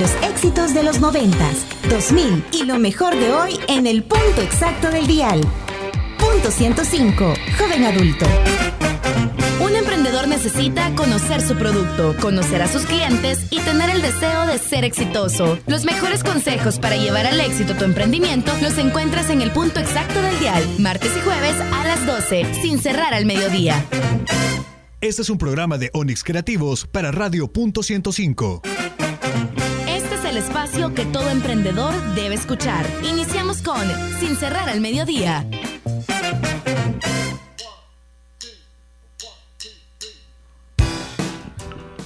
Los éxitos de los 90, 2000 y lo mejor de hoy en el punto exacto del dial. Punto 105, joven adulto. Un emprendedor necesita conocer su producto, conocer a sus clientes y tener el deseo de ser exitoso. Los mejores consejos para llevar al éxito tu emprendimiento los encuentras en el punto exacto del dial, martes y jueves a las 12, sin cerrar al mediodía. Este es un programa de Onix Creativos para Radio Punto 105. Espacio que todo emprendedor debe escuchar. Iniciamos con Sin cerrar al mediodía.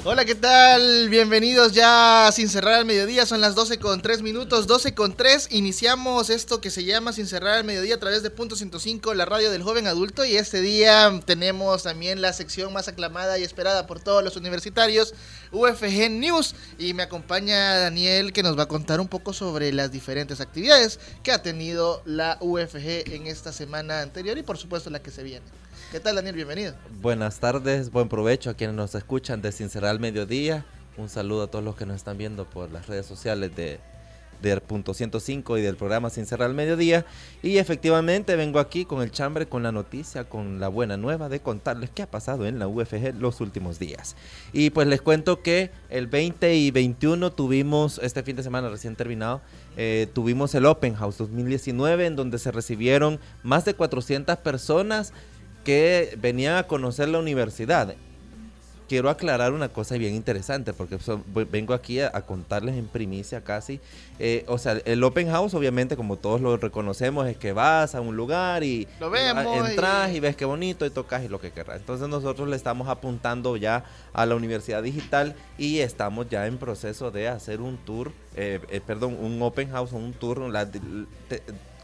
Hola, ¿qué tal? Bienvenidos ya sin cerrar al mediodía. Son las 12 con 3 minutos, 12 con 3. Iniciamos esto que se llama Sin cerrar al mediodía a través de Punto 105, la radio del joven adulto. Y este día tenemos también la sección más aclamada y esperada por todos los universitarios, UFG News. Y me acompaña Daniel que nos va a contar un poco sobre las diferentes actividades que ha tenido la UFG en esta semana anterior y por supuesto la que se viene. ¿Qué tal, Daniel? Bienvenido. Buenas tardes, buen provecho a quienes nos escuchan de Sincerar al Mediodía. Un saludo a todos los que nos están viendo por las redes sociales de, del punto 105 y del programa Sincerar al Mediodía. Y efectivamente vengo aquí con el chambre, con la noticia, con la buena nueva de contarles qué ha pasado en la UFG los últimos días. Y pues les cuento que el 20 y 21 tuvimos, este fin de semana recién terminado, eh, tuvimos el Open House 2019 en donde se recibieron más de 400 personas que venían a conocer la universidad. Quiero aclarar una cosa bien interesante porque vengo aquí a, contarles en primicia casi. Eh, o sea, el open house obviamente como todos lo reconocemos es que vas a un lugar y lo vemos entras y... ves qué bonito y tocas y lo que querrás. Entonces nosotros le estamos apuntando ya a la universidad digital y estamos ya en proceso de hacer un tour, eh, eh, perdón, un open house, un tour, la,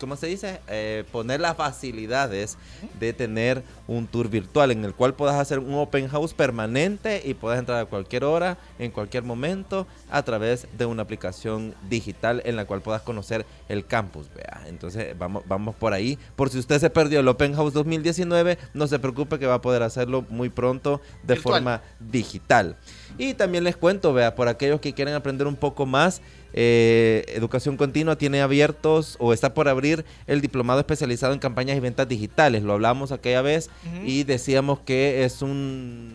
¿cómo se dice? Eh, poner las facilidades de tener un tour virtual en el cual puedas hacer un open house permanente y puedas entrar a cualquier hora, en cualquier momento, a través de una aplicación digital en la cual puedas conocer el campus. Vea. Entonces vamos, vamos por ahí. Por si usted se perdió el Open House 2019, no se preocupe que va a poder hacerlo muy pronto de forma digital. Y también les cuento, vea, por aquellos que quieren aprender un poco más, eh, Educación Continua tiene abiertos o está por abrir el diplomado especializado en campañas y ventas digitales. Lo hablamos aquella vez y decíamos que es un,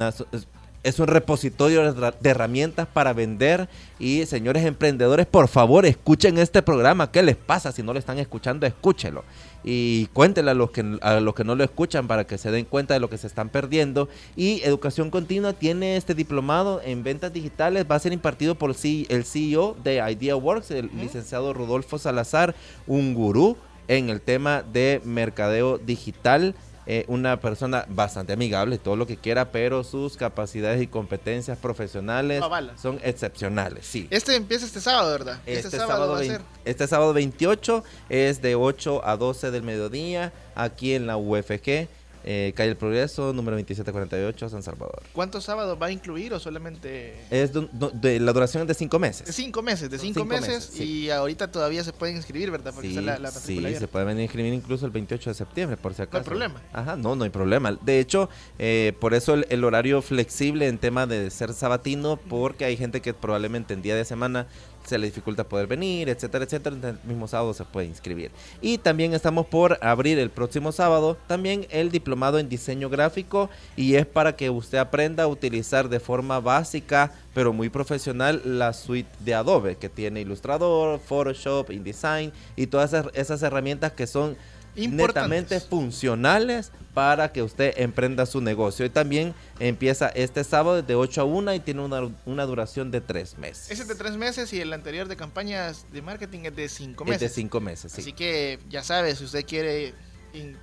es un repositorio de herramientas para vender. Y señores emprendedores, por favor, escuchen este programa. ¿Qué les pasa? Si no lo están escuchando, escúchelo y cuéntenle a los que a los que no lo escuchan para que se den cuenta de lo que se están perdiendo y Educación Continua tiene este diplomado en ventas digitales va a ser impartido por el CEO de IdeaWorks el licenciado Rodolfo Salazar un gurú en el tema de mercadeo digital eh, una persona bastante amigable, todo lo que quiera, pero sus capacidades y competencias profesionales son excepcionales. Sí. Este empieza este sábado, ¿verdad? Este, este sábado, este sábado 28 es de 8 a 12 del mediodía aquí en la UFG. Eh, calle El Progreso, número 2748, San Salvador. ¿Cuántos sábados va a incluir o solamente...? Es de, la duración de cinco meses. De cinco meses, de cinco, meses, y ahorita todavía se pueden inscribir, ¿verdad? Porque sí, la, sí se pueden inscribir incluso el 28 de septiembre, por si acaso. No hay problema. Ajá, no, no hay problema. De hecho, eh, por eso el, horario flexible en tema de ser sabatino, porque hay gente que probablemente en día de semana se le dificulta poder venir, etcétera, etcétera. El mismo sábado se puede inscribir. Y también estamos por abrir el próximo sábado también el diplomado en diseño gráfico y es para que usted aprenda a utilizar de forma básica pero muy profesional la suite de Adobe que tiene Illustrator, Photoshop, InDesign y todas esas herramientas que son netamente funcionales para que usted emprenda su negocio. Y también empieza este sábado de 8 a 1 y tiene una, duración de 3 meses. Ese es de 3 meses y el anterior de campañas de marketing es de 5 meses. Es de 5 meses, sí. Así que ya sabe, si usted quiere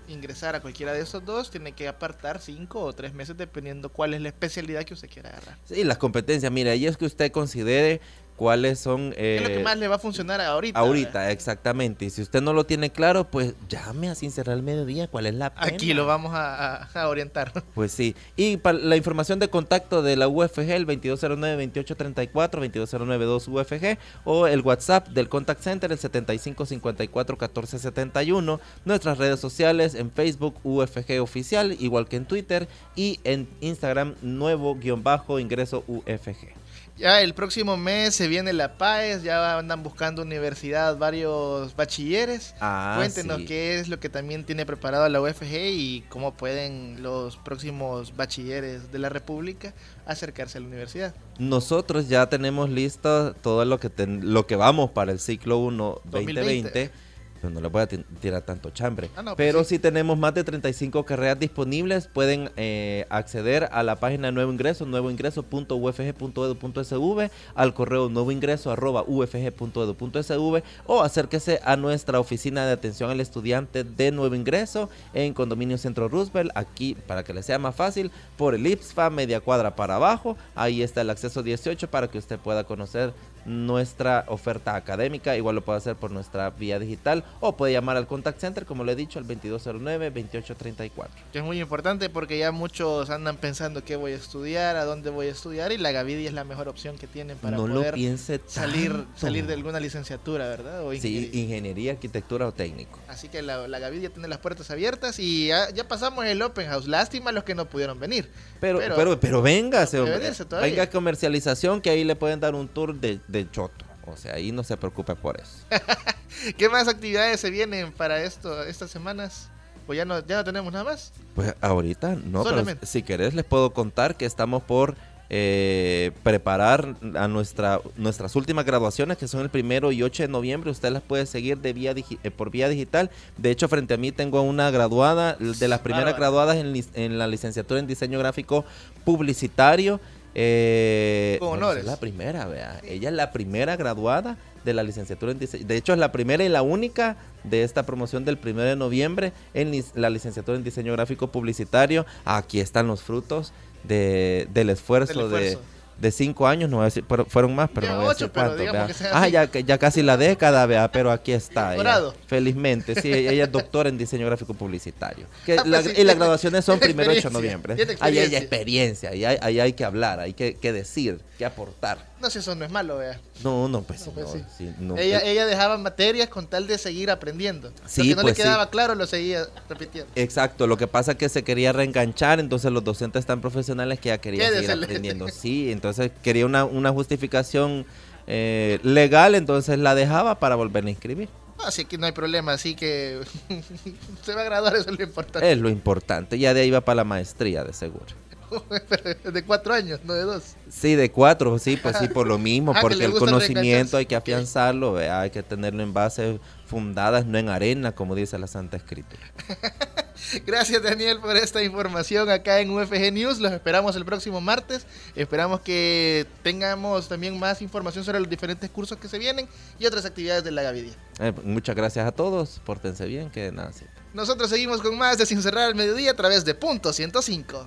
ingresar a cualquiera de esos dos, tiene que apartar 5 o 3 meses dependiendo cuál es la especialidad que usted quiera agarrar. Sí, las competencias. Mira, ahí es que usted considere cuáles son... ¿Qué es lo que eh, más le va a funcionar ahorita? Ahorita, exactamente. Y si usted no lo tiene claro, pues llame a Sincerrar el Mediodía. ¿Cuál es la pena? Aquí lo vamos a, orientar. Pues sí. Y para la información de contacto de la UFG, el 2209-2834, 2209-2UFG, o el WhatsApp del Contact Center, el 7554-1471. Nuestras redes sociales en Facebook, UFG Oficial, igual que en Twitter, y en Instagram, nuevo-ingreso UFG. Ya el próximo mes se viene la PAES, ya andan buscando universidad varios bachilleres. Ah, Cuéntenos sí. qué es lo que también tiene preparado la UFG y cómo pueden los próximos bachilleres de la República acercarse a la universidad. Nosotros ya tenemos listo todo lo que ten- lo que vamos para el ciclo 1 2020. 2020. No le voy a ti- tirar tanto chambre. Ah, no, pues Pero sí. si tenemos más de 35 carreras disponibles, pueden eh, acceder a la página de Nuevo Ingreso, nuevoingreso.ufg.edu.sv, al correo nuevoingreso arroba ufg.edu.sv o acérquese a nuestra oficina de atención al estudiante de Nuevo Ingreso en Condominio Centro Roosevelt, aquí para que le sea más fácil, por el IPSFA, media cuadra para abajo, ahí está el acceso 18 para que usted pueda conocer nuestra oferta académica, igual lo puede hacer por nuestra vía digital o puede llamar al contact center, como le he dicho, al 2209-2834. Que es muy importante porque ya muchos andan pensando qué voy a estudiar, a dónde voy a estudiar y la Gavidia es la mejor opción que tienen para No poder salir, salir de alguna licenciatura, ¿verdad? O Sí, ingeniería. ingeniería, arquitectura o técnico. Así que la, la Gavidia tiene las puertas abiertas y ya, ya pasamos el Open House. Lástima los que no pudieron venir. Pero, Pero- pero, pero, véngase, hombre. todavía. Venga comercialización que ahí le pueden dar un tour de, de choto. O sea, ahí no se preocupe por eso. ¿Qué más actividades se vienen para esto estas semanas? Pues ya no, ya no tenemos nada más. Pues ahorita no, Solamente. pero si querés les puedo contar que estamos por eh, preparar a nuestra, nuestras últimas graduaciones que son el primero y 8 de noviembre. Usted las puede seguir de vía eh, por vía digital. De hecho, frente a mí tengo una graduada, de las primeras Bárbara. graduadas en, en la licenciatura en diseño gráfico publicitario. Eh, Con honores. es la primera, vea. Ella es la primera graduada de la licenciatura en diseño. De hecho, es la primera y la única de esta promoción del 1 de noviembre en la licenciatura en diseño gráfico publicitario. Aquí están los frutos de, del esfuerzo, Del de, esfuerzo. de cinco años. No voy a decir, pero fueron más, pero Ya no voy a decir cuántos. que Ah, ya, que- ya casi la década, vea, pero aquí está. ella. Felizmente, sí, ella es doctora en diseño gráfico publicitario. Que Ah, pues la- sí, y las graduaciones son primero 8 de noviembre. Ahí hay experiencia. experiencia, ahí hay, ahí hay que hablar, hay que, que decir, que aportar. No sé, eso no es malo, vea. No, no, pues, No, pues no, sí. sí, no, ella, eh, ella dejaba materias con tal de seguir aprendiendo. Sí, lo que no pues le sí. quedaba claro lo seguía repitiendo. Exacto, lo que pasa es que se quería reenganchar, entonces los docentes tan profesionales que ya querían seguir Quédesele. aprendiendo. Sí, entonces quería una, una justificación eh, legal, entonces la dejaba para volver a inscribir. Así que no hay problema, así que se va a graduar, eso es lo importante. Es lo importante, ya de ahí va para la maestría, de seguro. de cuatro años, no de dos. Sí, de cuatro, sí, pues sí, por lo mismo, Ah, que porque el conocimiento hay que afianzarlo, ¿vea? hay que tenerlo en bases fundadas, no en arena, como dice la Santa Escritura. Gracias Daniel por esta información acá en UFG News. Los esperamos el próximo martes. Esperamos que tengamos también más información sobre los diferentes cursos que se vienen y otras actividades de la Gavidia. Eh, muchas gracias a todos, pórtense bien, que nada. Nosotros seguimos con más de Sin Cerrar al Mediodía a través de Punto 105.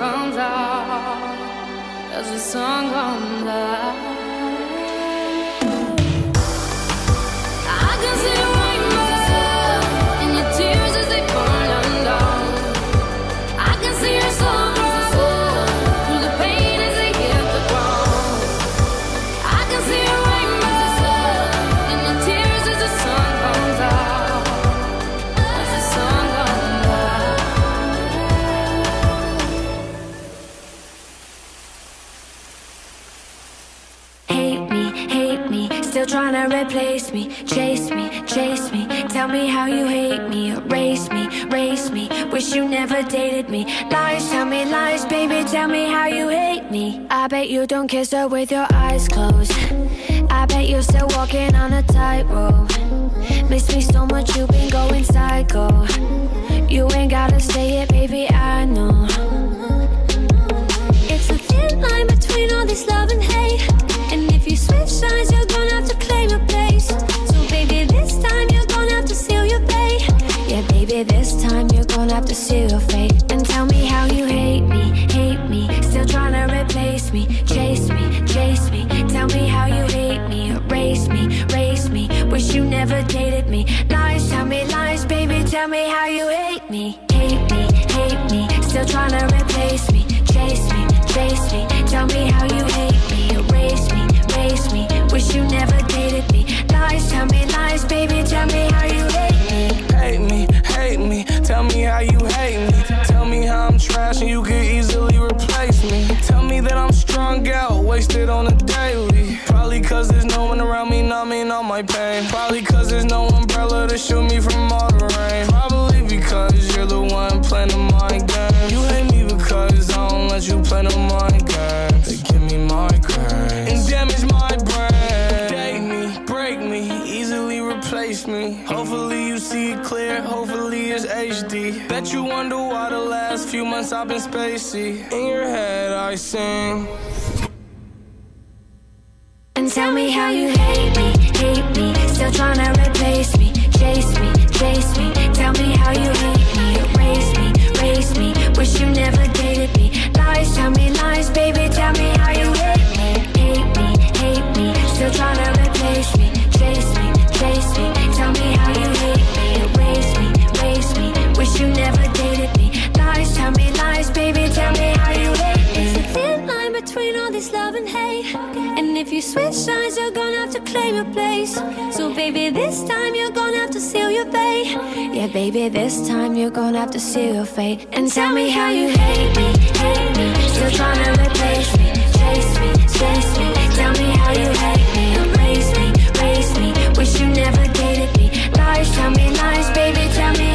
Comes out. As the sun comes out. Replace me. Chase me, chase me, tell me how you hate me. Erase me, race me, wish you never dated me. Lies, tell me lies, baby, tell me how you hate me. I bet you don't kiss her with your eyes closed. I bet you're still walking on a tightrope. Miss me so much, you've been going psycho. You ain't gotta say it, baby, I know. It's a thin line between all this love and hate. And if you switch sides, this time you're gonna have to seal your fate. And tell me how you hate me, hate me. Still trying to replace me, chase me, chase me. Tell me how you hate me, erase me, race me. Wish you never dated me. Lies, tell me lies, baby, tell me how you hate me, hate me, hate me. Still trying to replace me, chase me, chase me. Tell me Bet you wonder why the last few months I've been spacey. In your head I sing. And tell me how you hate me, hate me. Still trying to replace me, chase me, chase me. Tell me how you hate me, erase me, race me. Wish you never dated me. Lies, tell me lies, baby. Tell me how you hate me, hate me, hate me. Still trying to replace me, chase me, chase me. Tell me how you hate me, erase me. Wish you never dated me. Lies, tell me lies, baby. Tell me how you hate me. It's a thin line between all this love and hate. And if you switch sides, you're gonna have to claim your place. So, baby, this time you're gonna have to seal your fate. Yeah, baby, this time you're gonna have to seal your fate. And tell me how you hate me, hate me. Still trying to replace me, chase me, chase me. Tell me how you hate me, erase me, race me. Wish you never dated me. Lies, tell me lies, baby. Tell me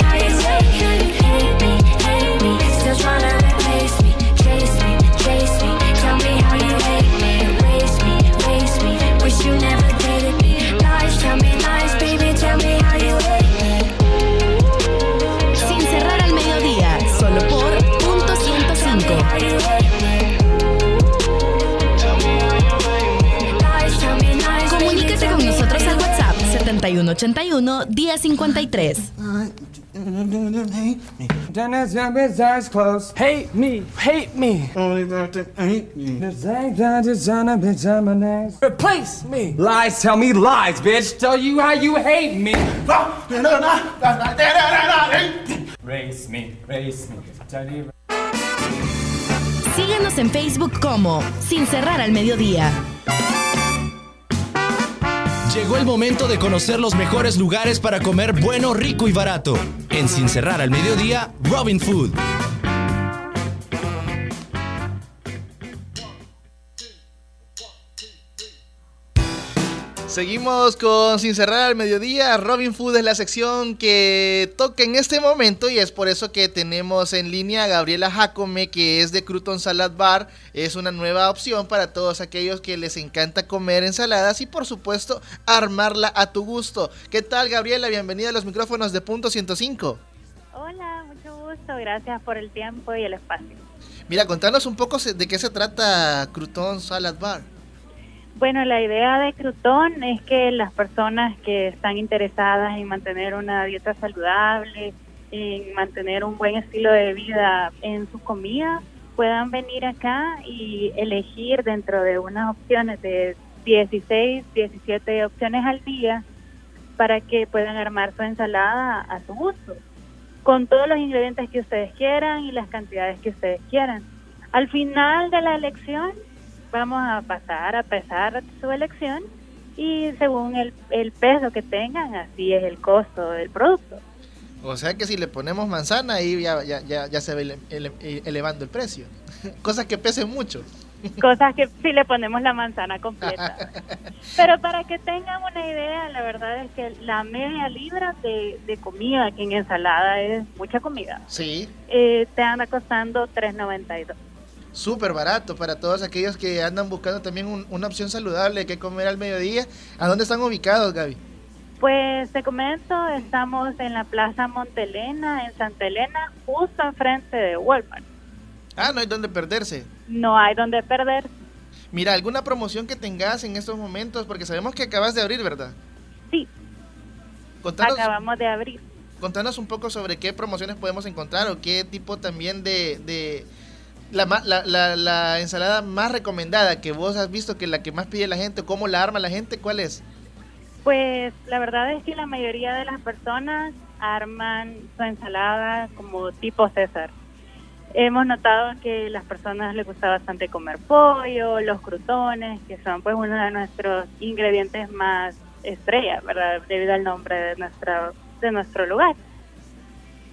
7181 1053. Dennis, your eyes closed. Hate me, hate me. Replace me. Lies tell me lies, bitch. Tell you how you hate me. Race me, race me. Tell you. Síguenos en Facebook como Sin cerrar al mediodía. Llegó el momento de conocer los mejores lugares para comer bueno, rico y barato. En Sin Cerrar al Mediodía, Robin Food. Seguimos con Sin Cerrar al Mediodía. Robin Food es la sección que toca en este momento y es por eso que tenemos en línea a Gabriela Jacome, que es de Crouton Salad Bar. Es una nueva opción para todos aquellos que les encanta comer ensaladas y por supuesto armarla a tu gusto. ¿Qué tal Gabriela? Bienvenida a los micrófonos de Punto 105. Hola, mucho gusto. Gracias por el tiempo y el espacio. Mira, contanos un poco de qué se trata Crouton Salad Bar. Bueno, la idea de Crutón es que las personas que están interesadas en mantener una dieta saludable, en mantener un buen estilo de vida en su comida, puedan venir acá y elegir dentro de unas opciones de 16, 17 opciones al día para que puedan armar su ensalada a su gusto, con todos los ingredientes que ustedes quieran y las cantidades que ustedes quieran. Al final de la elección vamos a pasar a pesar su elección y según el, el peso que tengan, así es el costo del producto. O sea que si le ponemos manzana, ahí ya, ya, ya, ya se va ele- ele- elevando el precio. Cosas que pesen mucho. Cosas que si le ponemos la manzana completa. Pero para que tengan una idea, la verdad es que la media libra de, de comida, que en ensalada es mucha comida, Sí, eh, te anda costando 3.92. súper barato para todos aquellos que andan buscando también un- una opción saludable que comer al mediodía. ¿A dónde están ubicados, Gaby? Pues te comento, estamos en la Plaza Montelena, en Santa Elena, justo enfrente de Walmart. Ah, no hay dónde perderse. No hay donde perder. Mira, alguna promoción que tengas en estos momentos, porque sabemos que acabas de abrir, ¿verdad? Sí, Contanos, acabamos de abrir. contanos un poco sobre qué promociones podemos encontrar o qué tipo también de... de la, la, la, la ensalada más recomendada que vos has visto, que la que más pide la gente, cómo la arma la gente, ¿cuál es? Pues la verdad es que la mayoría de las personas arman su ensalada como tipo César. Hemos notado que las personas les gusta bastante comer pollo, los crutones, que son pues uno de nuestros ingredientes más estrella, ¿verdad? Debido al nombre de nuestra de nuestro lugar.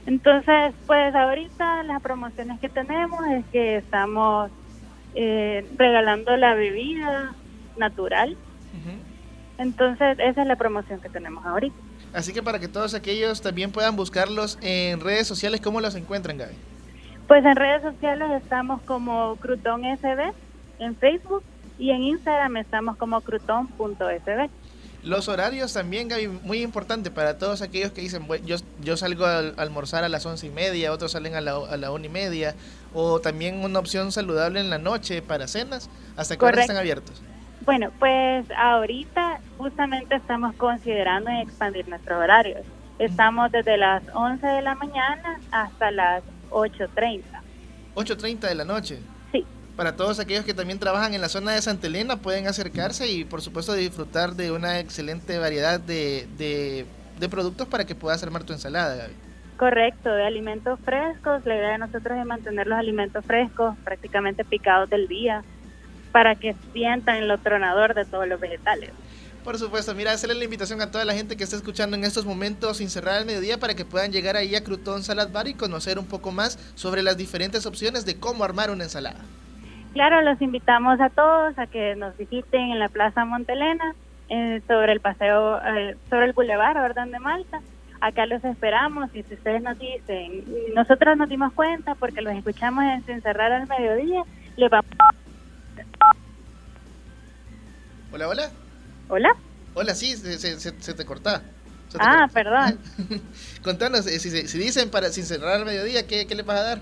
Entonces, pues ahorita las promociones que tenemos es que estamos eh, regalando la bebida natural. Entonces, esa es la promoción que tenemos ahorita. Así que para que todos aquellos también puedan buscarlos en redes sociales, ¿cómo los encuentran, Gaby? Pues en redes sociales estamos como Crouton SB en Facebook y en Instagram estamos como crouton.sb. Los horarios también, Gaby, muy importante para todos aquellos que dicen, "Bueno, yo, yo salgo a al- almorzar a las once y media, otros salen a la, a la una y media, o también una opción saludable en la noche para cenas, hasta ahora Correcto. están abiertos. Bueno, pues ahorita justamente estamos considerando en expandir nuestros horarios. Estamos desde las 11 de la mañana hasta las 8.30. 8.30 de la noche. Para todos aquellos que también trabajan en la zona de Santa Elena, pueden acercarse y por supuesto disfrutar de una excelente variedad de, de, de productos para que puedas armar tu ensalada, Gaby. correcto, de alimentos frescos. La idea de nosotros es mantener los alimentos frescos, prácticamente picados del día, para que sientan lo tronador de todos los vegetales. Por supuesto, mira, hacerle la invitación a toda la gente que está escuchando en estos momentos sin cerrar el mediodía para que puedan llegar ahí a Crouton Salad Bar y conocer un poco más sobre las diferentes opciones de cómo armar una ensalada. Claro, los invitamos a todos a que nos visiten en la Plaza Montelena, eh, sobre el paseo, eh, sobre el Boulevard Orden de Malta. Acá los esperamos y si ustedes nos dicen, nosotros nos dimos cuenta porque los escuchamos en Sin Cerrar al Mediodía, les vamos... Hola, hola. Hola. Hola, sí, se, se- se- se te corta. Se te Ah, corta. perdón. Contanos, eh, si, si dicen para sin cerrar el mediodía, ¿qué, qué le vas a dar?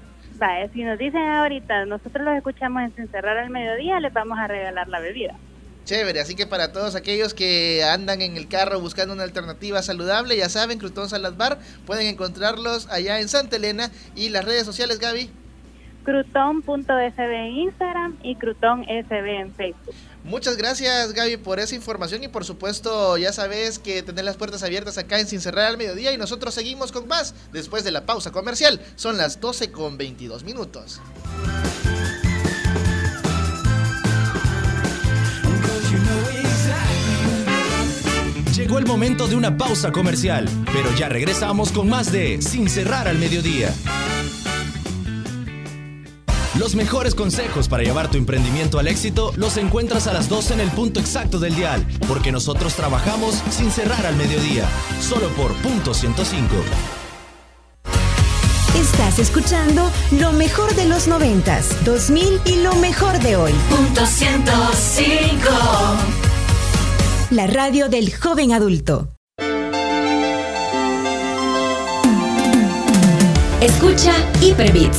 Si nos dicen ahorita, nosotros los escuchamos en al Mediodía, les vamos a regalar la bebida. Chévere, así que para todos aquellos que andan en el carro buscando una alternativa saludable, ya saben, Crouton Salad Bar, pueden encontrarlos allá en Santa Elena y las redes sociales, Gaby. Crouton.sb en Instagram y Crouton SB en Facebook. Muchas gracias Gaby por esa información y por supuesto ya sabes que tener las puertas abiertas acá en Sin Cerrar al Mediodía y nosotros seguimos con más después de la pausa comercial. Son las 12 con 22 minutos. Llegó el momento de una pausa comercial, pero ya regresamos con más de Sin cerrar al mediodía. Los mejores consejos para llevar tu emprendimiento al éxito los encuentras a las 12 en el punto exacto del dial, porque nosotros trabajamos sin cerrar al mediodía, solo por punto 105. Estás escuchando lo mejor de los 90s, 2000 y lo mejor de hoy. Punto 105. La radio del joven adulto. Escucha Hyperbits,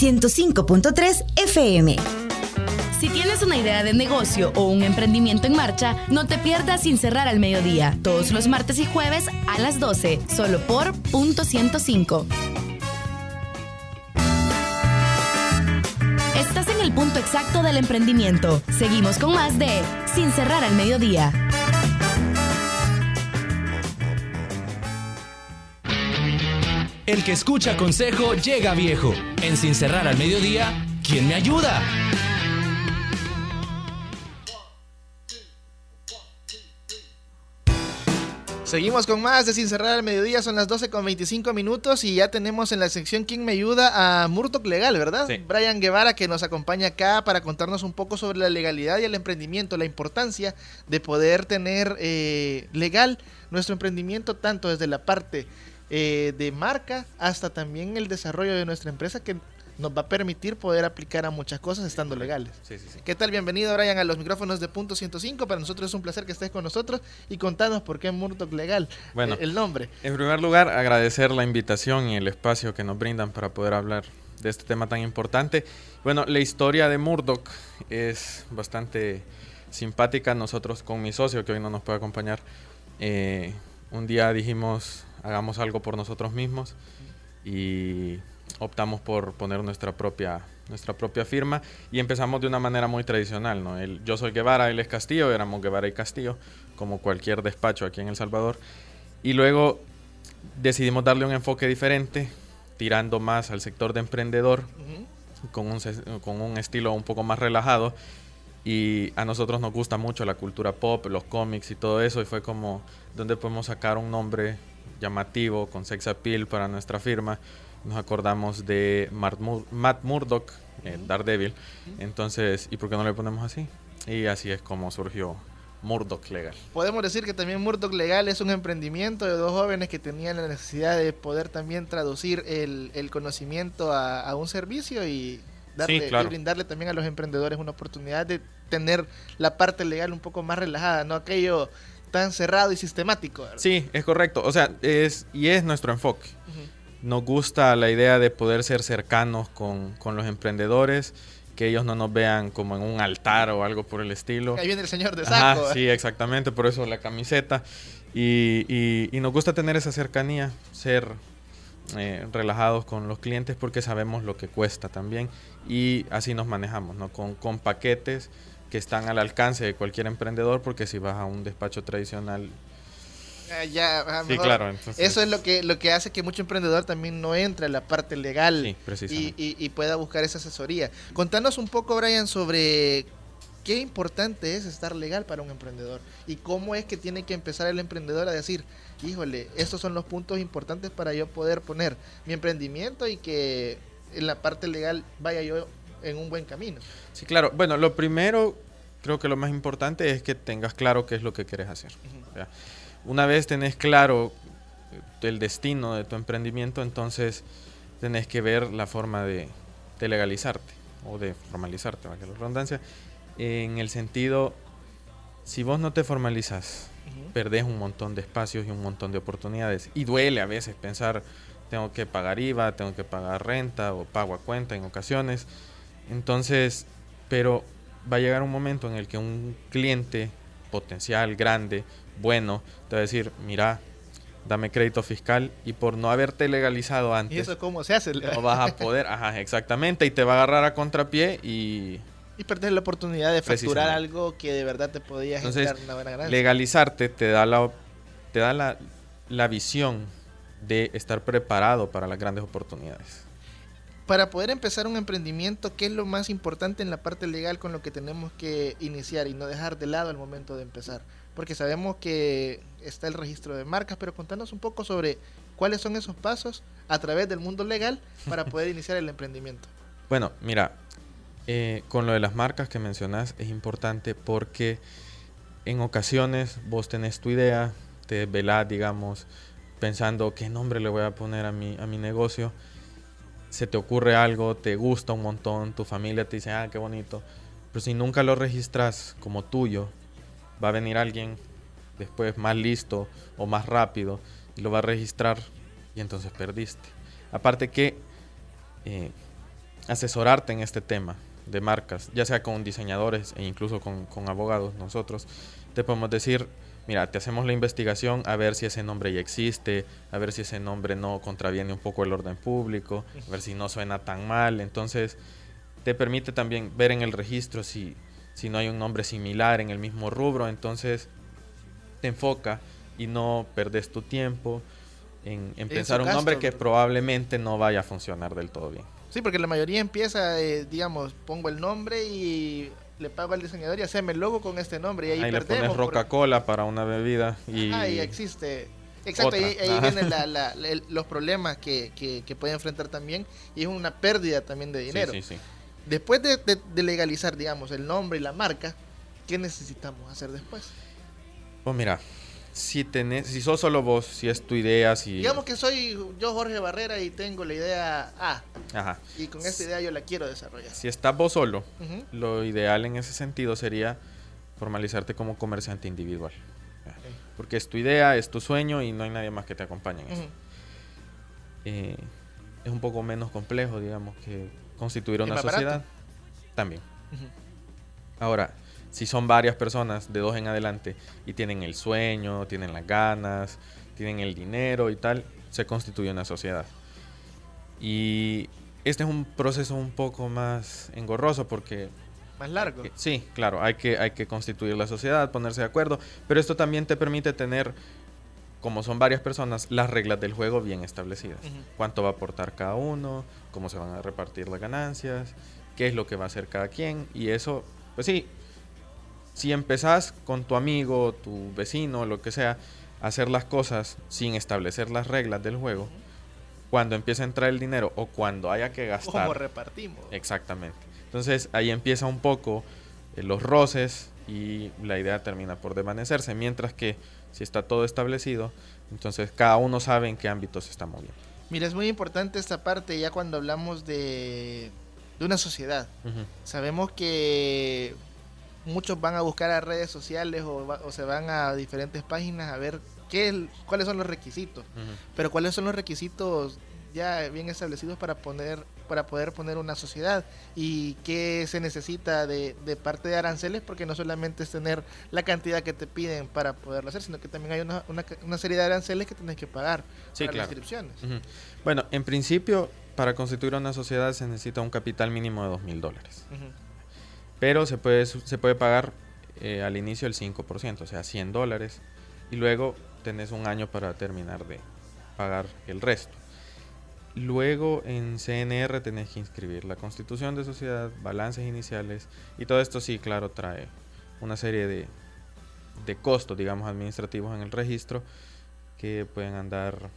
105.3 FM. Si tienes una idea de negocio o un emprendimiento en marcha, no te pierdas sin cerrar al mediodía, todos los martes y jueves a las 12, solo por punto 105. Estás en el punto exacto del emprendimiento. Seguimos con más de Sin cerrar al mediodía. El que escucha consejo llega viejo. En Sin Cerrar al Mediodía, ¿quién me ayuda? Seguimos con más de Sin Cerrar al Mediodía, son las 12 con 25 minutos y ya tenemos en la sección ¿Quién me ayuda? a Murdoch Legal, ¿verdad? Sí. Brian Guevara que nos acompaña acá para contarnos un poco sobre la legalidad y el emprendimiento, la importancia de poder tener eh, legal nuestro emprendimiento tanto desde la parte eh, de marca hasta también el desarrollo de nuestra empresa que nos va a permitir poder aplicar a muchas cosas estando legales. Sí, sí, sí. ¿Qué tal? Bienvenido, Brian, a los micrófonos de Punto 105. Para nosotros es un placer que estés con nosotros y contanos por qué Murdoch Legal, Bueno. eh, el nombre. En primer lugar, agradecer la invitación y el espacio que nos brindan para poder hablar de este tema tan importante. Bueno, la historia de Murdoch es bastante simpática. Nosotros con mi socio, que hoy no nos puede acompañar, eh, un día dijimos, hagamos algo por nosotros mismos y optamos por poner nuestra propia, nuestra propia firma y empezamos de una manera muy tradicional. ¿no? Él- yo soy Guevara, él es Castillo, éramos Guevara y Castillo, como cualquier despacho aquí en El Salvador. Y luego decidimos darle un enfoque diferente, tirando más al sector de emprendedor, Ujú. con un, con un estilo un poco más relajado. Y a nosotros nos gusta mucho la cultura pop, los cómics y todo eso. Y fue como donde podemos sacar un nombre llamativo con sex appeal para nuestra firma. Nos acordamos de Matt, Mur- Matt Murdock, eh, Daredevil. Entonces, ¿y por qué no le ponemos así? Y así es como surgió Murdoch Legal. Podemos decir que también Murdoch Legal es un emprendimiento de dos jóvenes que tenían la necesidad de poder también traducir el, el conocimiento a, a un servicio y, darle, claro. y brindarle también a los emprendedores una oportunidad de tener la parte legal un poco más relajada, no aquello tan cerrado y sistemático. ¿verdad? Sí, es correcto. O sea, es y es nuestro enfoque. Ujú. Nos gusta la idea de poder ser cercanos con, con los emprendedores, que ellos no nos vean como en un altar o algo por el estilo. Ahí viene el señor de Ajá, saco. ¿eh? sí, exactamente, por eso la camiseta. Y, y- y nos gusta tener esa cercanía, ser eh, relajados con los clientes porque sabemos lo que cuesta también y así nos manejamos, ¿no? Con, con paquetes que están al alcance de cualquier emprendedor porque si vas a un despacho tradicional... Ah, ya, Sí, mejor. claro. Entonces, Eso es lo que, lo que hace que mucho emprendedor también no entre a la parte legal Sí, y, precisamente. y- y pueda buscar esa asesoría. Contanos un poco, Brian, sobre qué importante es estar legal para un emprendedor y cómo es que tiene que empezar el emprendedor a decir, híjole, estos son los puntos importantes para yo poder poner mi emprendimiento y que en la parte legal vaya yo en un buen camino. Sí, claro. Bueno, lo primero, creo que lo más importante es que tengas claro qué es lo que quieres hacer. ¿ya? Una vez tenés claro eh, el destino de tu emprendimiento, entonces tenés que ver la forma de, de legalizarte o de formalizarte, valga la redundancia, en el sentido, si vos no te formalizas, perdés un montón de espacios y un montón de oportunidades. Y duele a veces pensar, tengo que pagar IVA, tengo que pagar renta o pago a cuenta en ocasiones. Entonces, pero va a llegar un momento en el que un cliente potencial, grande, bueno, te va a decir, mira, dame crédito fiscal y por no haberte legalizado ¿Y antes, eso cómo se hace? no vas a poder, ajá, exactamente, y te va a agarrar a contrapié y Y perder la oportunidad de facturar algo que de verdad te podía Entonces, generar una buena ganancia. legalizarte te da la te da la, la visión de estar preparado para las grandes oportunidades. Para poder empezar un emprendimiento, ¿qué es lo más importante en la parte legal con lo que tenemos que iniciar y no dejar de lado al momento de empezar? Porque sabemos que está el registro de marcas, pero contanos un poco sobre cuáles son esos pasos a través del mundo legal para poder iniciar el emprendimiento. Bueno, mira, eh, con lo de las marcas que mencionas es importante porque en ocasiones vos tenés tu idea, te velás, digamos, pensando qué nombre le voy a poner a mi, a mi negocio. Se te ocurre algo, te gusta un montón, tu familia te dice, ah, qué bonito. Pero si nunca lo registras como tuyo, va a venir alguien después más listo o más rápido y lo va a registrar y entonces perdiste. Aparte que eh, asesorarte en este tema de marcas, ya sea con diseñadores e incluso con, con abogados, nosotros te podemos decir, mira, te hacemos la investigación a ver si ese nombre ya existe, a ver si ese nombre no contraviene un poco el orden público, a ver si no suena tan mal. Entonces, te permite también ver en el registro si, si no hay un nombre similar en el mismo rubro. Entonces, te enfoca y no perdes tu tiempo en, en En pensar un nombre que probablemente no vaya a funcionar del todo bien. Sí, porque la mayoría empieza, eh, digamos, pongo el nombre y le pago al diseñador y haceme el logo con este nombre y ahí, Ahí le perdemos. pones porque- Coca-Cola para una bebida y... Y existe. Exacto, Otra. ahí, ahí vienen la- la- los problemas que, que, que puede enfrentar también y es una pérdida también de Sí, dinero. sí, sí. Después de, de- de legalizar, digamos, el nombre y la marca, ¿qué necesitamos hacer después? Pues mira, si tenés, si sos solo vos, si es tu idea, si... Digamos que soy yo Jorge Barrera y tengo la idea A Ajá. y con esta idea yo la quiero desarrollar. Si estás vos solo, lo ideal en ese sentido sería formalizarte como comerciante individual. Ya. Porque es tu idea, es tu sueño y no hay nadie más que te acompañe en eso. Eh, es un poco menos complejo, digamos, que constituir ¿Y una barato? sociedad. También. Ujú. Ahora, si son varias personas, de dos en adelante, y tienen el sueño, tienen las ganas, tienen el dinero y tal, se constituye una sociedad. Y este es un proceso un poco más engorroso porque Más largo. eh, Sí, claro, hay que, hay que constituir la sociedad, ponerse de acuerdo, pero esto también te permite tener, como son varias personas, las reglas del juego bien establecidas. Ujú. Cuánto va a aportar cada uno, cómo se van a repartir las ganancias, qué es lo que va a hacer cada quien, y eso, pues sí, si empezás con tu amigo, tu vecino, lo que sea, a hacer las cosas sin establecer las reglas del juego, cuando empieza a entrar el dinero o cuando haya que gastar... ¿Cómo repartimos? Exactamente. Entonces ahí empieza un poco eh, los roces y la idea termina por desvanecerse. Mientras que si está todo establecido, entonces cada uno sabe en qué ámbito se está moviendo. Mira, es muy importante esta parte ya cuando hablamos de, de una sociedad. Sabemos que muchos van a buscar a redes sociales o, va- o se van a diferentes páginas a ver qué, es- cuáles son los requisitos. Pero cuáles son los requisitos ya bien establecidos para poner para poder poner una sociedad y qué se necesita de, de parte de aranceles porque no solamente es tener la cantidad que te piden para poderlo hacer sino que también hay una, una, una serie de aranceles que tienes que pagar Sí, para claro. las inscripciones. Bueno, en principio, para constituir una sociedad se necesita un capital mínimo de dos mil dólares. Pero se puede, se puede pagar eh, al inicio el 5%, o sea, 100 dólares. Y luego tenés un año para terminar de pagar el resto. Luego en CNR tenés que inscribir la constitución de sociedad, balances iniciales. Y todo esto sí, claro, trae una serie de, de costos, digamos, administrativos en el registro que pueden andar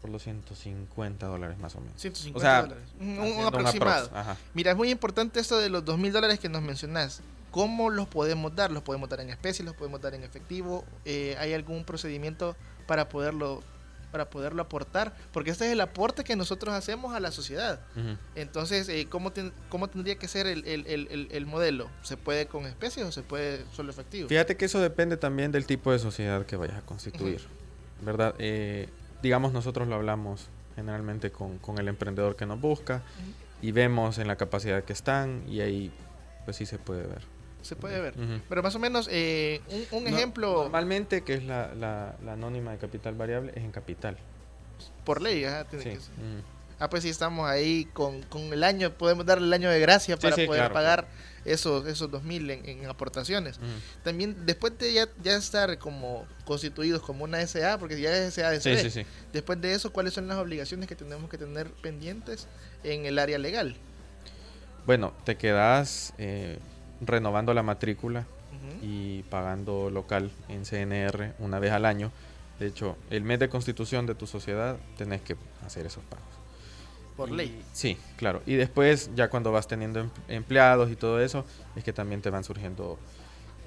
por los 150 dólares más o menos. 150 O sea, dólares. Un- aproximado. Mira, es muy importante esto de los dos mil dólares que nos mencionás. ¿Cómo los podemos dar? ¿Los podemos dar en especie? ¿Los podemos dar en efectivo? Eh, ¿Hay algún procedimiento para poderlo para poderlo aportar? Porque este es el aporte que nosotros hacemos a la sociedad. Entonces, eh, ¿cómo, ten- ¿cómo tendría que ser el, el- el- el- el modelo? ¿Se puede con especies o se puede solo efectivo? Fíjate que eso depende también del tipo de sociedad que vayas a constituir, ¿verdad? Eh, digamos, nosotros lo hablamos generalmente con, con el emprendedor que nos busca y vemos en la capacidad que están y ahí pues sí se puede ver. Se puede ver. Pero más o menos, eh, un, un No, ejemplo Normalmente, que es la, la- la anónima de capital variable, es en capital. por ley. ajá, tiene Sí. que ser. Ah, pues sí, estamos ahí con, con el año, podemos darle el año de gracia Sí, para sí, poder claro, pagar esos esos 2000 en, en aportaciones. También después de ya, ya estar como constituidos como una SA, porque ya es SA de Sí, CD, sí, sí. después de eso, ¿cuáles son las obligaciones que tenemos que tener pendientes en el área legal? Bueno, te quedas eh, renovando la matrícula y pagando local en CNR una vez al año. De hecho, el mes de constitución de tu sociedad tenés que hacer esos pagos. Por ley. Sí, claro. Y después, ya cuando vas teniendo em- empleados y todo eso, es que también te van surgiendo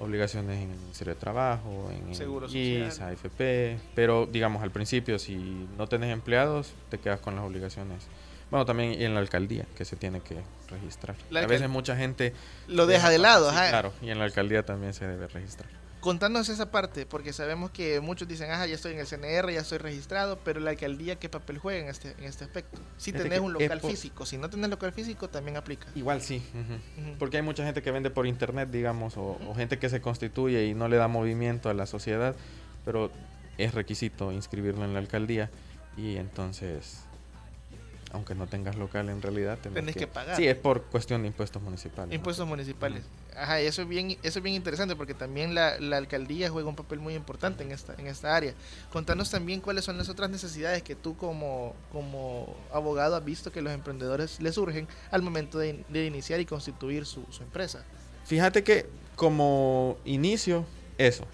obligaciones en el Ministerio de Trabajo, en el Seguro IS, social. AFP, pero digamos al principio si no tenés empleados te quedas con las obligaciones. Bueno, también en la alcaldía que se tiene que registrar. La a veces mucha gente Lo deja de lado, sí. Claro, y en la alcaldía también se debe registrar. Contanos esa parte, porque sabemos que muchos dicen, ajá, ya estoy en el CNR, ya estoy registrado, pero la alcaldía, ¿qué papel juega en este, en este aspecto? Si Fíjate tenés un local físico, si no tenés local físico, también aplica. Igual sí, ujú. Ujú. porque hay mucha gente que vende por internet, digamos, o, o gente que se constituye y no le da movimiento a la sociedad, pero es requisito inscribirlo en la alcaldía y entonces, aunque no tengas local en realidad, tenés, Tenés que pagar. Sí, es por cuestión de impuestos municipales. ¿no? Impuestos municipales. Ajá, y eso es bien, eso es bien interesante porque también la, la alcaldía juega un papel muy importante en esta, en esta área. Contanos también cuáles son las otras necesidades que tú como, como abogado has visto que los emprendedores les surgen al momento de, de iniciar y constituir su, su empresa. Fíjate que como inicio, eso,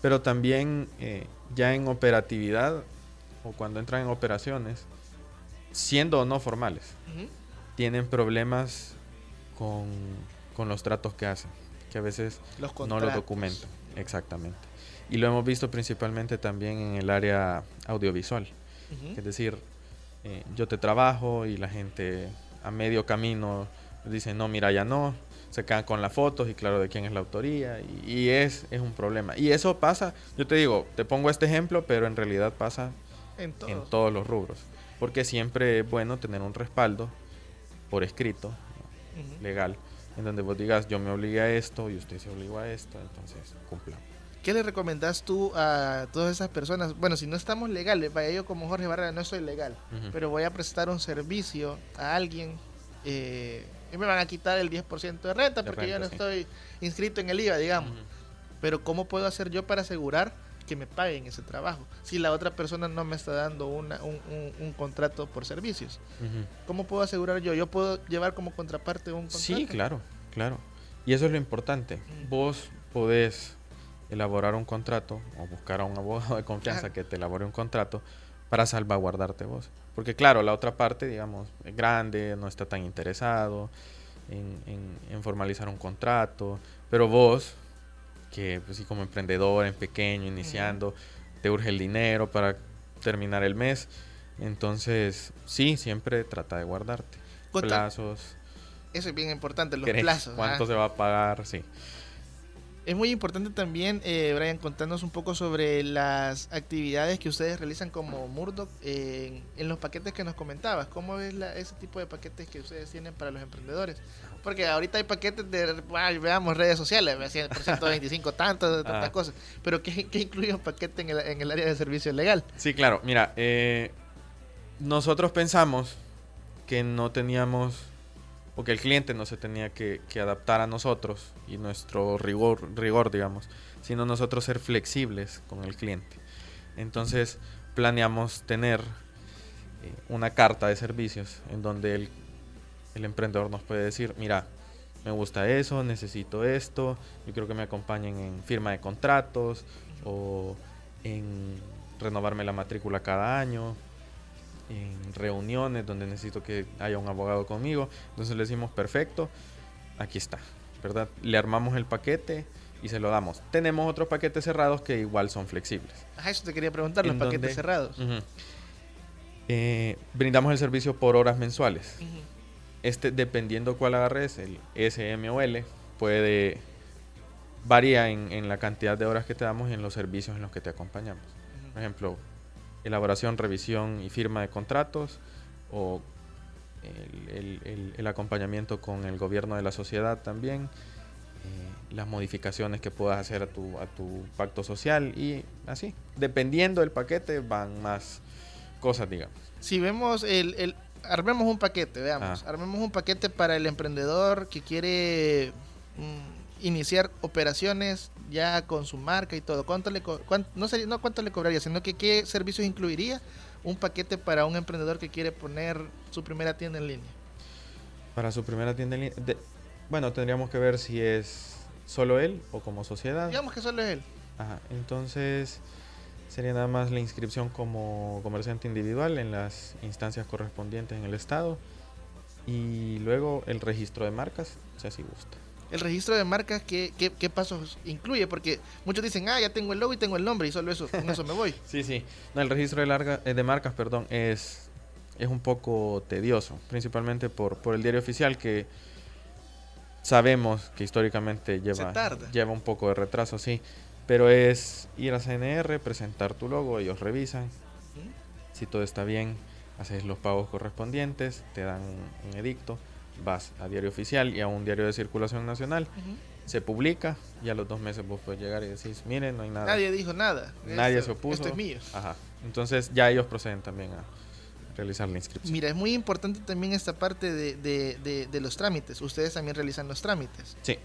pero también eh, ya en operatividad o cuando entran en operaciones, siendo o no formales, tienen problemas con, con los tratos que hacen, que a veces Los no lo contratos. documentan. Exactamente. Y lo hemos visto principalmente también en el área audiovisual. Es decir, eh, yo te trabajo y la gente a medio camino dice, no, mira, ya no. Se quedan con las fotos y claro de quién es la autoría. Y, y es, es un problema. Y eso pasa, yo te digo, te pongo este ejemplo, pero en realidad pasa En todo. en todos los rubros. Porque siempre es bueno tener un respaldo por escrito, legal, en donde vos digas, yo me obligué a esto y usted se obligó a esto, entonces cumplamos. ¿Qué le recomendás tú a todas esas personas? Bueno, si no estamos legales, vaya yo como Jorge Barrera no soy legal, pero voy a prestar un servicio a alguien eh, y me van a quitar el 10% de renta De porque yo no sí. estoy inscrito en el IVA, digamos. Pero ¿cómo puedo hacer yo para asegurar que me paguen ese trabajo? Si la otra persona no me está dando una, un, un- un contrato por servicios. Ujú. ¿Cómo puedo asegurar yo? ¿Yo puedo llevar como contraparte un contrato? Sí, claro, claro. Y eso es lo importante. Mm. Vos podés elaborar un contrato o buscar a un abogado de confianza que te elabore un contrato para salvaguardarte vos. Porque claro, la otra parte, digamos, es grande, no está tan interesado en, en- en formalizar un contrato, pero vos, que pues sí como emprendedor, en pequeño, iniciando, te urge el dinero para terminar el mes, entonces sí, siempre trata de guardarte. Plazos, Eso es bien importante, los plazos. cuánto ah. se va a pagar, sí. Es muy importante también, eh, Brian, contarnos un poco sobre las actividades que ustedes realizan como Murdoch en, en los paquetes que nos comentabas. ¿Cómo es la- ese tipo de paquetes que ustedes tienen para los emprendedores? Porque ahorita hay paquetes de, veamos, redes sociales, 100%, 125 tantos, tantas Ah. cosas. Pero ¿qué, qué incluye un paquete en el, en el área de servicio legal? Sí, claro. Mira, eh, nosotros pensamos que no teníamos, o que el cliente no se tenía que, adaptar a nosotros y nuestro rigor, rigor, digamos, sino nosotros ser flexibles con el cliente. Entonces planeamos tener eh, una carta de servicios en donde el, el emprendedor nos puede decir, mira, me gusta eso, necesito esto, yo quiero que me acompañen en firma de contratos o en renovarme la matrícula cada año, en reuniones donde necesito que haya un abogado conmigo. Entonces le decimos, perfecto, aquí está, ¿verdad? Le armamos el paquete y se lo damos. Tenemos otros paquetes cerrados que igual son flexibles. Ajá, eso te quería preguntar, los ¿En paquetes cerrados. Eh, brindamos el servicio por horas mensuales. Este, dependiendo cuál agarres, el SM o L, puede varía en, en la cantidad de horas que te damos y en los servicios en los que te acompañamos. Por ejemplo, elaboración, revisión y firma de contratos o el, el- el- el acompañamiento con el gobierno de la sociedad también, eh, las modificaciones que puedas hacer a tu, a tu pacto social y así. Dependiendo del paquete van más cosas, digamos. Si vemos el, el armemos un paquete, veamos, Ah. armemos un paquete para el emprendedor que quiere mm, iniciar operaciones ya con su marca y todo. ¿Cuánto le co- cuán- no sería, no cuánto le cobraría, sino que qué servicios incluiría un paquete para un emprendedor que quiere poner su primera tienda en línea? Para su primera tienda en línea, de- bueno, tendríamos que ver si es solo él o como sociedad. Digamos que solo es él. Ajá, entonces sería nada más la inscripción como comerciante individual en las instancias correspondientes en el estado y luego el registro de marcas, si así gusta. El registro de marcas, ¿qué, qué, qué pasos incluye? Porque muchos dicen, ah, ya tengo el logo y tengo el nombre y solo eso, con eso me voy. Sí, sí. No, el registro de, larga, eh, de marcas, perdón, es, es un poco tedioso, principalmente por, por el diario oficial que sabemos que históricamente lleva, lleva un poco de retraso, sí. Pero es ir a CNR, presentar tu logo, ellos revisan. Si todo está bien, haces los pagos correspondientes, te dan un, un edicto, vas a diario oficial y a un diario de circulación nacional. Se publica y a los dos meses vos puedes llegar y decís, miren, no hay nada. Nadie dijo nada. Nadie Esto- se opuso. Esto es mío. Ajá. Entonces ya ellos proceden también a realizar la inscripción. Mira, es muy importante también esta parte de, de- de- de los trámites. Ustedes también realizan los trámites. Sí.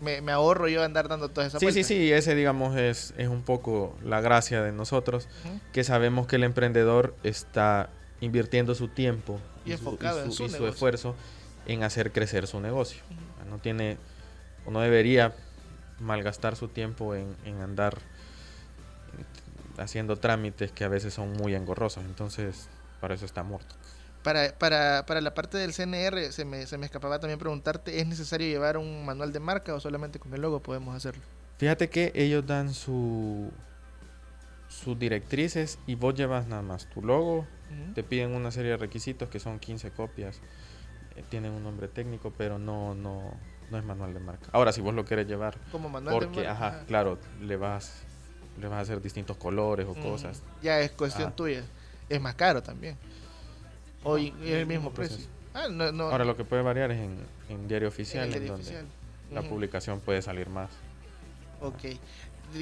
Me, me ahorro yo andar dando toda esa Sí, sí, vuelta. sí, ese digamos es, es un poco la gracia de nosotros, que sabemos que el emprendedor está invirtiendo su tiempo Y y, su, y esfuerzo en hacer crecer su negocio. No tiene, o no debería malgastar su tiempo en, en andar haciendo trámites que a veces son muy engorrosos. Entonces, para eso está muerto. Para, para, para la parte del CNR, se me, se me escapaba también preguntarte, ¿es necesario llevar un manual de marca o solamente con el logo podemos hacerlo? Fíjate que ellos dan su sus directrices y vos llevas nada más tu logo, Ujú. te piden una serie de requisitos que son 15 copias, tienen un nombre técnico, pero no no no es manual de marca. Ahora si vos lo quieres llevar Como manual de porque marca, ajá, claro, le vas le vas a hacer distintos colores o Ujú. cosas. Ya es cuestión Ah. tuya. Es más caro también. O y- es el mismo precio. Ah, no, no. Ahora lo que puede variar es en, en diario oficial, en, diario donde oficial. la publicación puede salir más. Ok.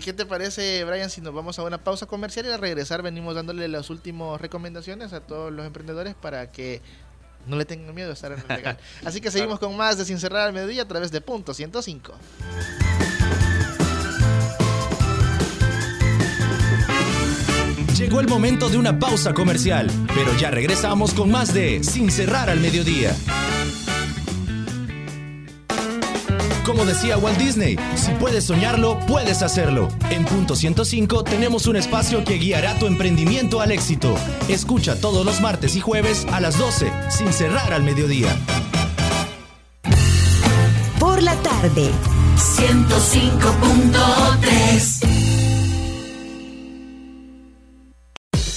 ¿Qué te parece, Brian, si nos vamos a una pausa comercial y al regresar venimos dándole las últimas recomendaciones a todos los emprendedores para que no le tengan miedo a estar en el legal? Así que seguimos con más de Sin Cerrar al Mediodía a través de Punto 105. Llegó el momento de una pausa comercial, pero ya regresamos con más de Sin cerrar al mediodía. Como decía Walt Disney, si puedes soñarlo, puedes hacerlo. En Punto 105 tenemos un espacio que guiará tu emprendimiento al éxito. Escucha todos los martes y jueves a las 12, sin cerrar al mediodía. Por la tarde. 105.3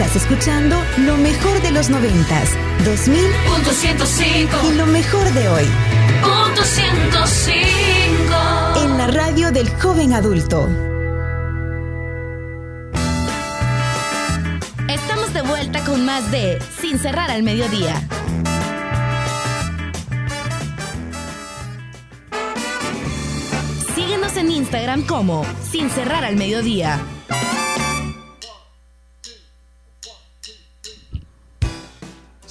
Estás escuchando lo mejor de los noventas, 2000 Punto 105 y lo mejor de hoy Punto 105 en la radio del joven adulto. Estamos de vuelta con más de Sin cerrar al mediodía. Síguenos en Instagram como Sin cerrar al mediodía.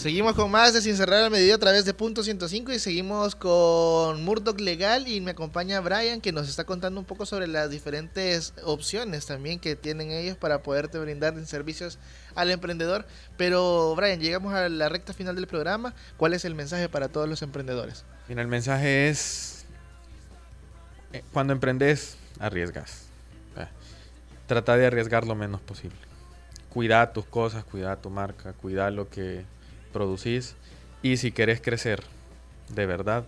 Seguimos con más de Sin Cerrar al Mediodía a través de Punto 105 y seguimos con Murdoch Legal y me acompaña Brian que nos está contando un poco sobre las diferentes opciones también que tienen ellos para poderte brindar servicios al emprendedor. Pero Brian, llegamos a la recta final del programa. ¿Cuál es el mensaje para todos los emprendedores? Mira, el mensaje es, eh, cuando emprendes, arriesgas. Trata de arriesgar lo menos posible. Cuida tus cosas, cuida tu marca, cuida lo que producís. Y si querés crecer de verdad,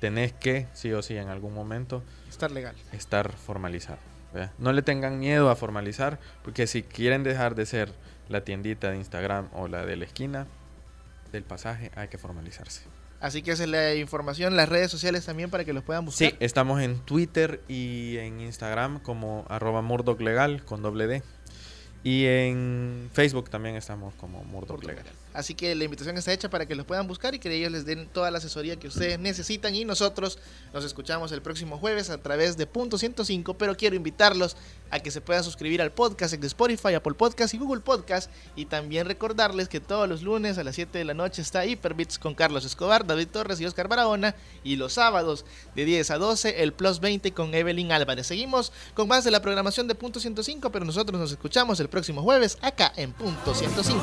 tenés que, sí o sí, en algún momento, Estar legal. estar formalizado. ¿verdad? No le tengan miedo a formalizar, porque si quieren dejar de ser la tiendita de Instagram o la de la esquina del pasaje, hay que formalizarse. Así que esa es la información, las redes sociales también para que los puedan buscar. Sí, estamos en Twitter y en Instagram como arroba Murdoch Legal con doble D. Y en Facebook también estamos como Murdoch Legal. Así que la invitación está hecha para que los puedan buscar y que ellos les den toda la asesoría que ustedes necesitan. Y nosotros nos escuchamos el próximo jueves a través de Punto 105. Pero quiero invitarlos a que se puedan suscribir al podcast en Spotify, Apple Podcast y Google Podcast. Y también recordarles que todos los lunes a las 7 de la noche está Hyperbits con Carlos Escobar, David Torres y Oscar Barahona. Y los sábados de 10 a 12 el Plus 20 con Evelyn Álvarez. Seguimos con más de la programación de Punto 105, pero nosotros nos escuchamos el próximo jueves acá en Punto 105.